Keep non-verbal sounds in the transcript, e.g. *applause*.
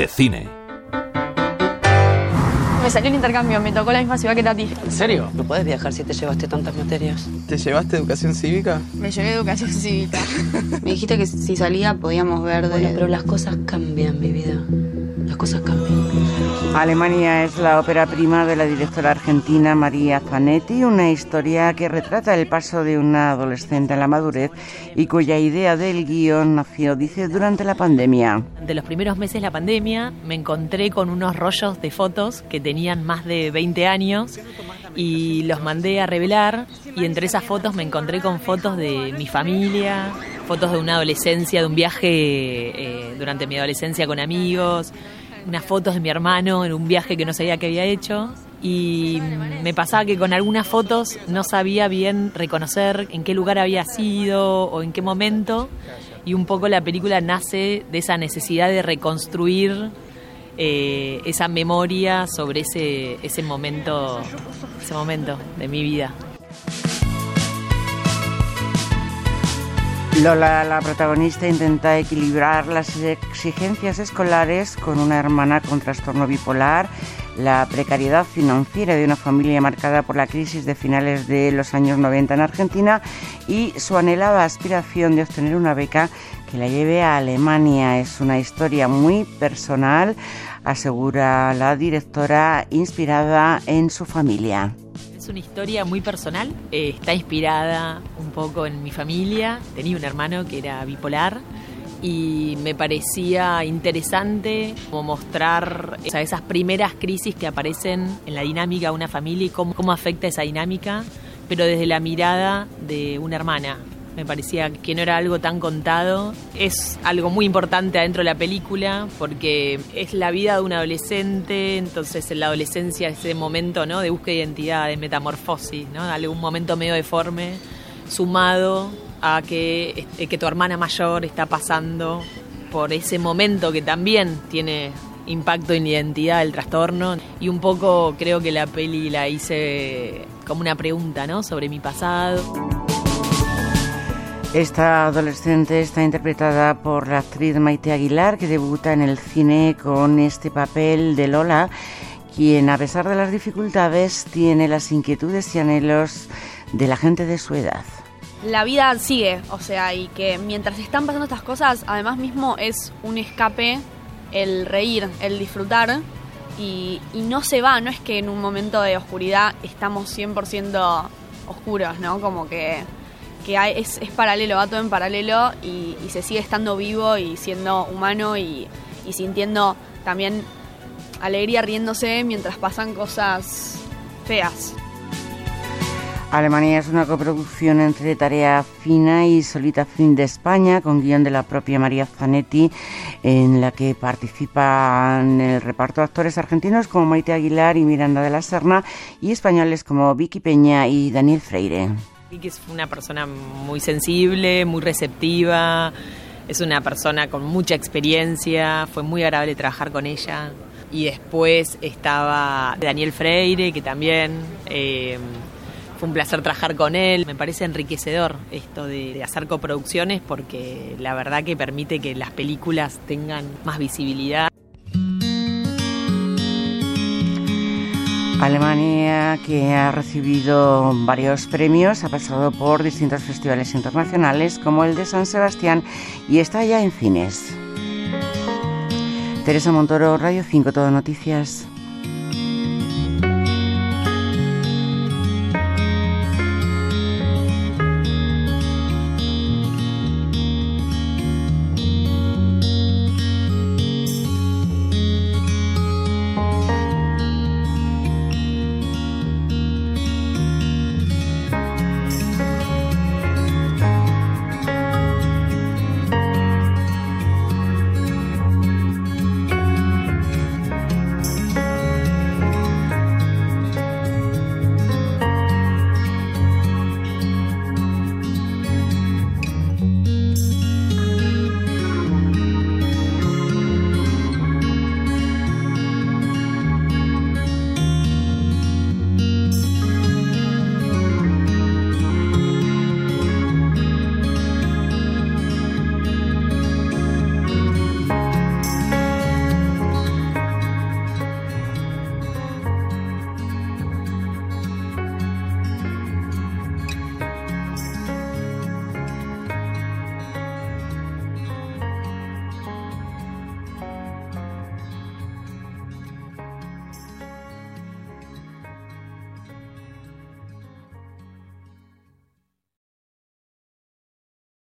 de cine. Me salió el intercambio, me tocó la misma ciudad que Tati. ¿En serio? No puedes viajar si te llevaste tantas materias. ¿Te llevaste educación cívica? Me llevé educación cívica. *laughs* me dijiste que si salía podíamos ver de... Bueno, pero las cosas cambian, mi vida. Las cosas cambian. Alemania es la ópera prima de la directora argentina María Zanetti, una historia que retrata el paso de una adolescente a la madurez y cuya idea del guion nació, dice, durante la pandemia. De los primeros meses de la pandemia me encontré con unos rollos de fotos que tenían más de 20 años y los mandé a revelar y entre esas fotos me encontré con fotos de mi familia, fotos de una adolescencia, de un viaje eh, durante mi adolescencia con amigos, unas fotos de mi hermano en un viaje que no sabía que había hecho y me pasaba que con algunas fotos no sabía bien reconocer en qué lugar había sido o en qué momento y un poco la película nace de esa necesidad de reconstruir eh, esa memoria sobre ese, ese momento ese momento de mi vida. Lola, la protagonista, intenta equilibrar las exigencias escolares con una hermana con trastorno bipolar, la precariedad financiera de una familia marcada por la crisis de finales de los años 90 en Argentina y su anhelada aspiración de obtener una beca que la lleve a Alemania. Es una historia muy personal, asegura la directora, inspirada en su familia. Es una historia muy personal, eh, está inspirada un poco en mi familia. Tenía un hermano que era bipolar y me parecía interesante como mostrar esas primeras crisis que aparecen en la dinámica de una familia y cómo, cómo afecta esa dinámica, pero desde la mirada de una hermana me parecía que no era algo tan contado. Es algo muy importante adentro de la película porque es la vida de un adolescente, entonces en la adolescencia ese momento ¿no? de búsqueda de identidad, de metamorfosis, ¿no? algún momento medio deforme, sumado a que, eh, que tu hermana mayor está pasando por ese momento que también tiene impacto en la identidad del trastorno y un poco creo que la peli la hice como una pregunta ¿no? sobre mi pasado. Esta adolescente está interpretada por la actriz Maite Aguilar, que debuta en el cine con este papel de Lola, quien a pesar de las dificultades tiene las inquietudes y anhelos de la gente de su edad. La vida sigue, o sea, y que mientras están pasando estas cosas, además mismo es un escape el reír, el disfrutar, y, y no se va, no es que en un momento de oscuridad estamos 100% oscuros, ¿no? Como que que es, paralelo, va todo en paralelo y, se sigue estando vivo y siendo humano y, sintiendo también alegría riéndose mientras pasan cosas feas. Alemania es una coproducción entre Tarea Fina y Solita Fin de España, con guion de la propia María Zanetti, en la que participan el reparto de actores argentinos como Maite Aguilar y Miranda de la Serna, y españoles como Vicky Peña y Daniel Freire. Vicky es una persona muy sensible, muy receptiva, es una persona con mucha experiencia, fue muy agradable trabajar con ella. Y después estaba Daniel Freire, que también eh, fue un placer trabajar con él. Me parece enriquecedor esto de hacer coproducciones porque la verdad que permite que las películas tengan más visibilidad. Alemania, que ha recibido varios premios, ha pasado por distintos festivales internacionales como el de San Sebastián y está ya en cines. Teresa Montoro, Radio 5, Todo Noticias.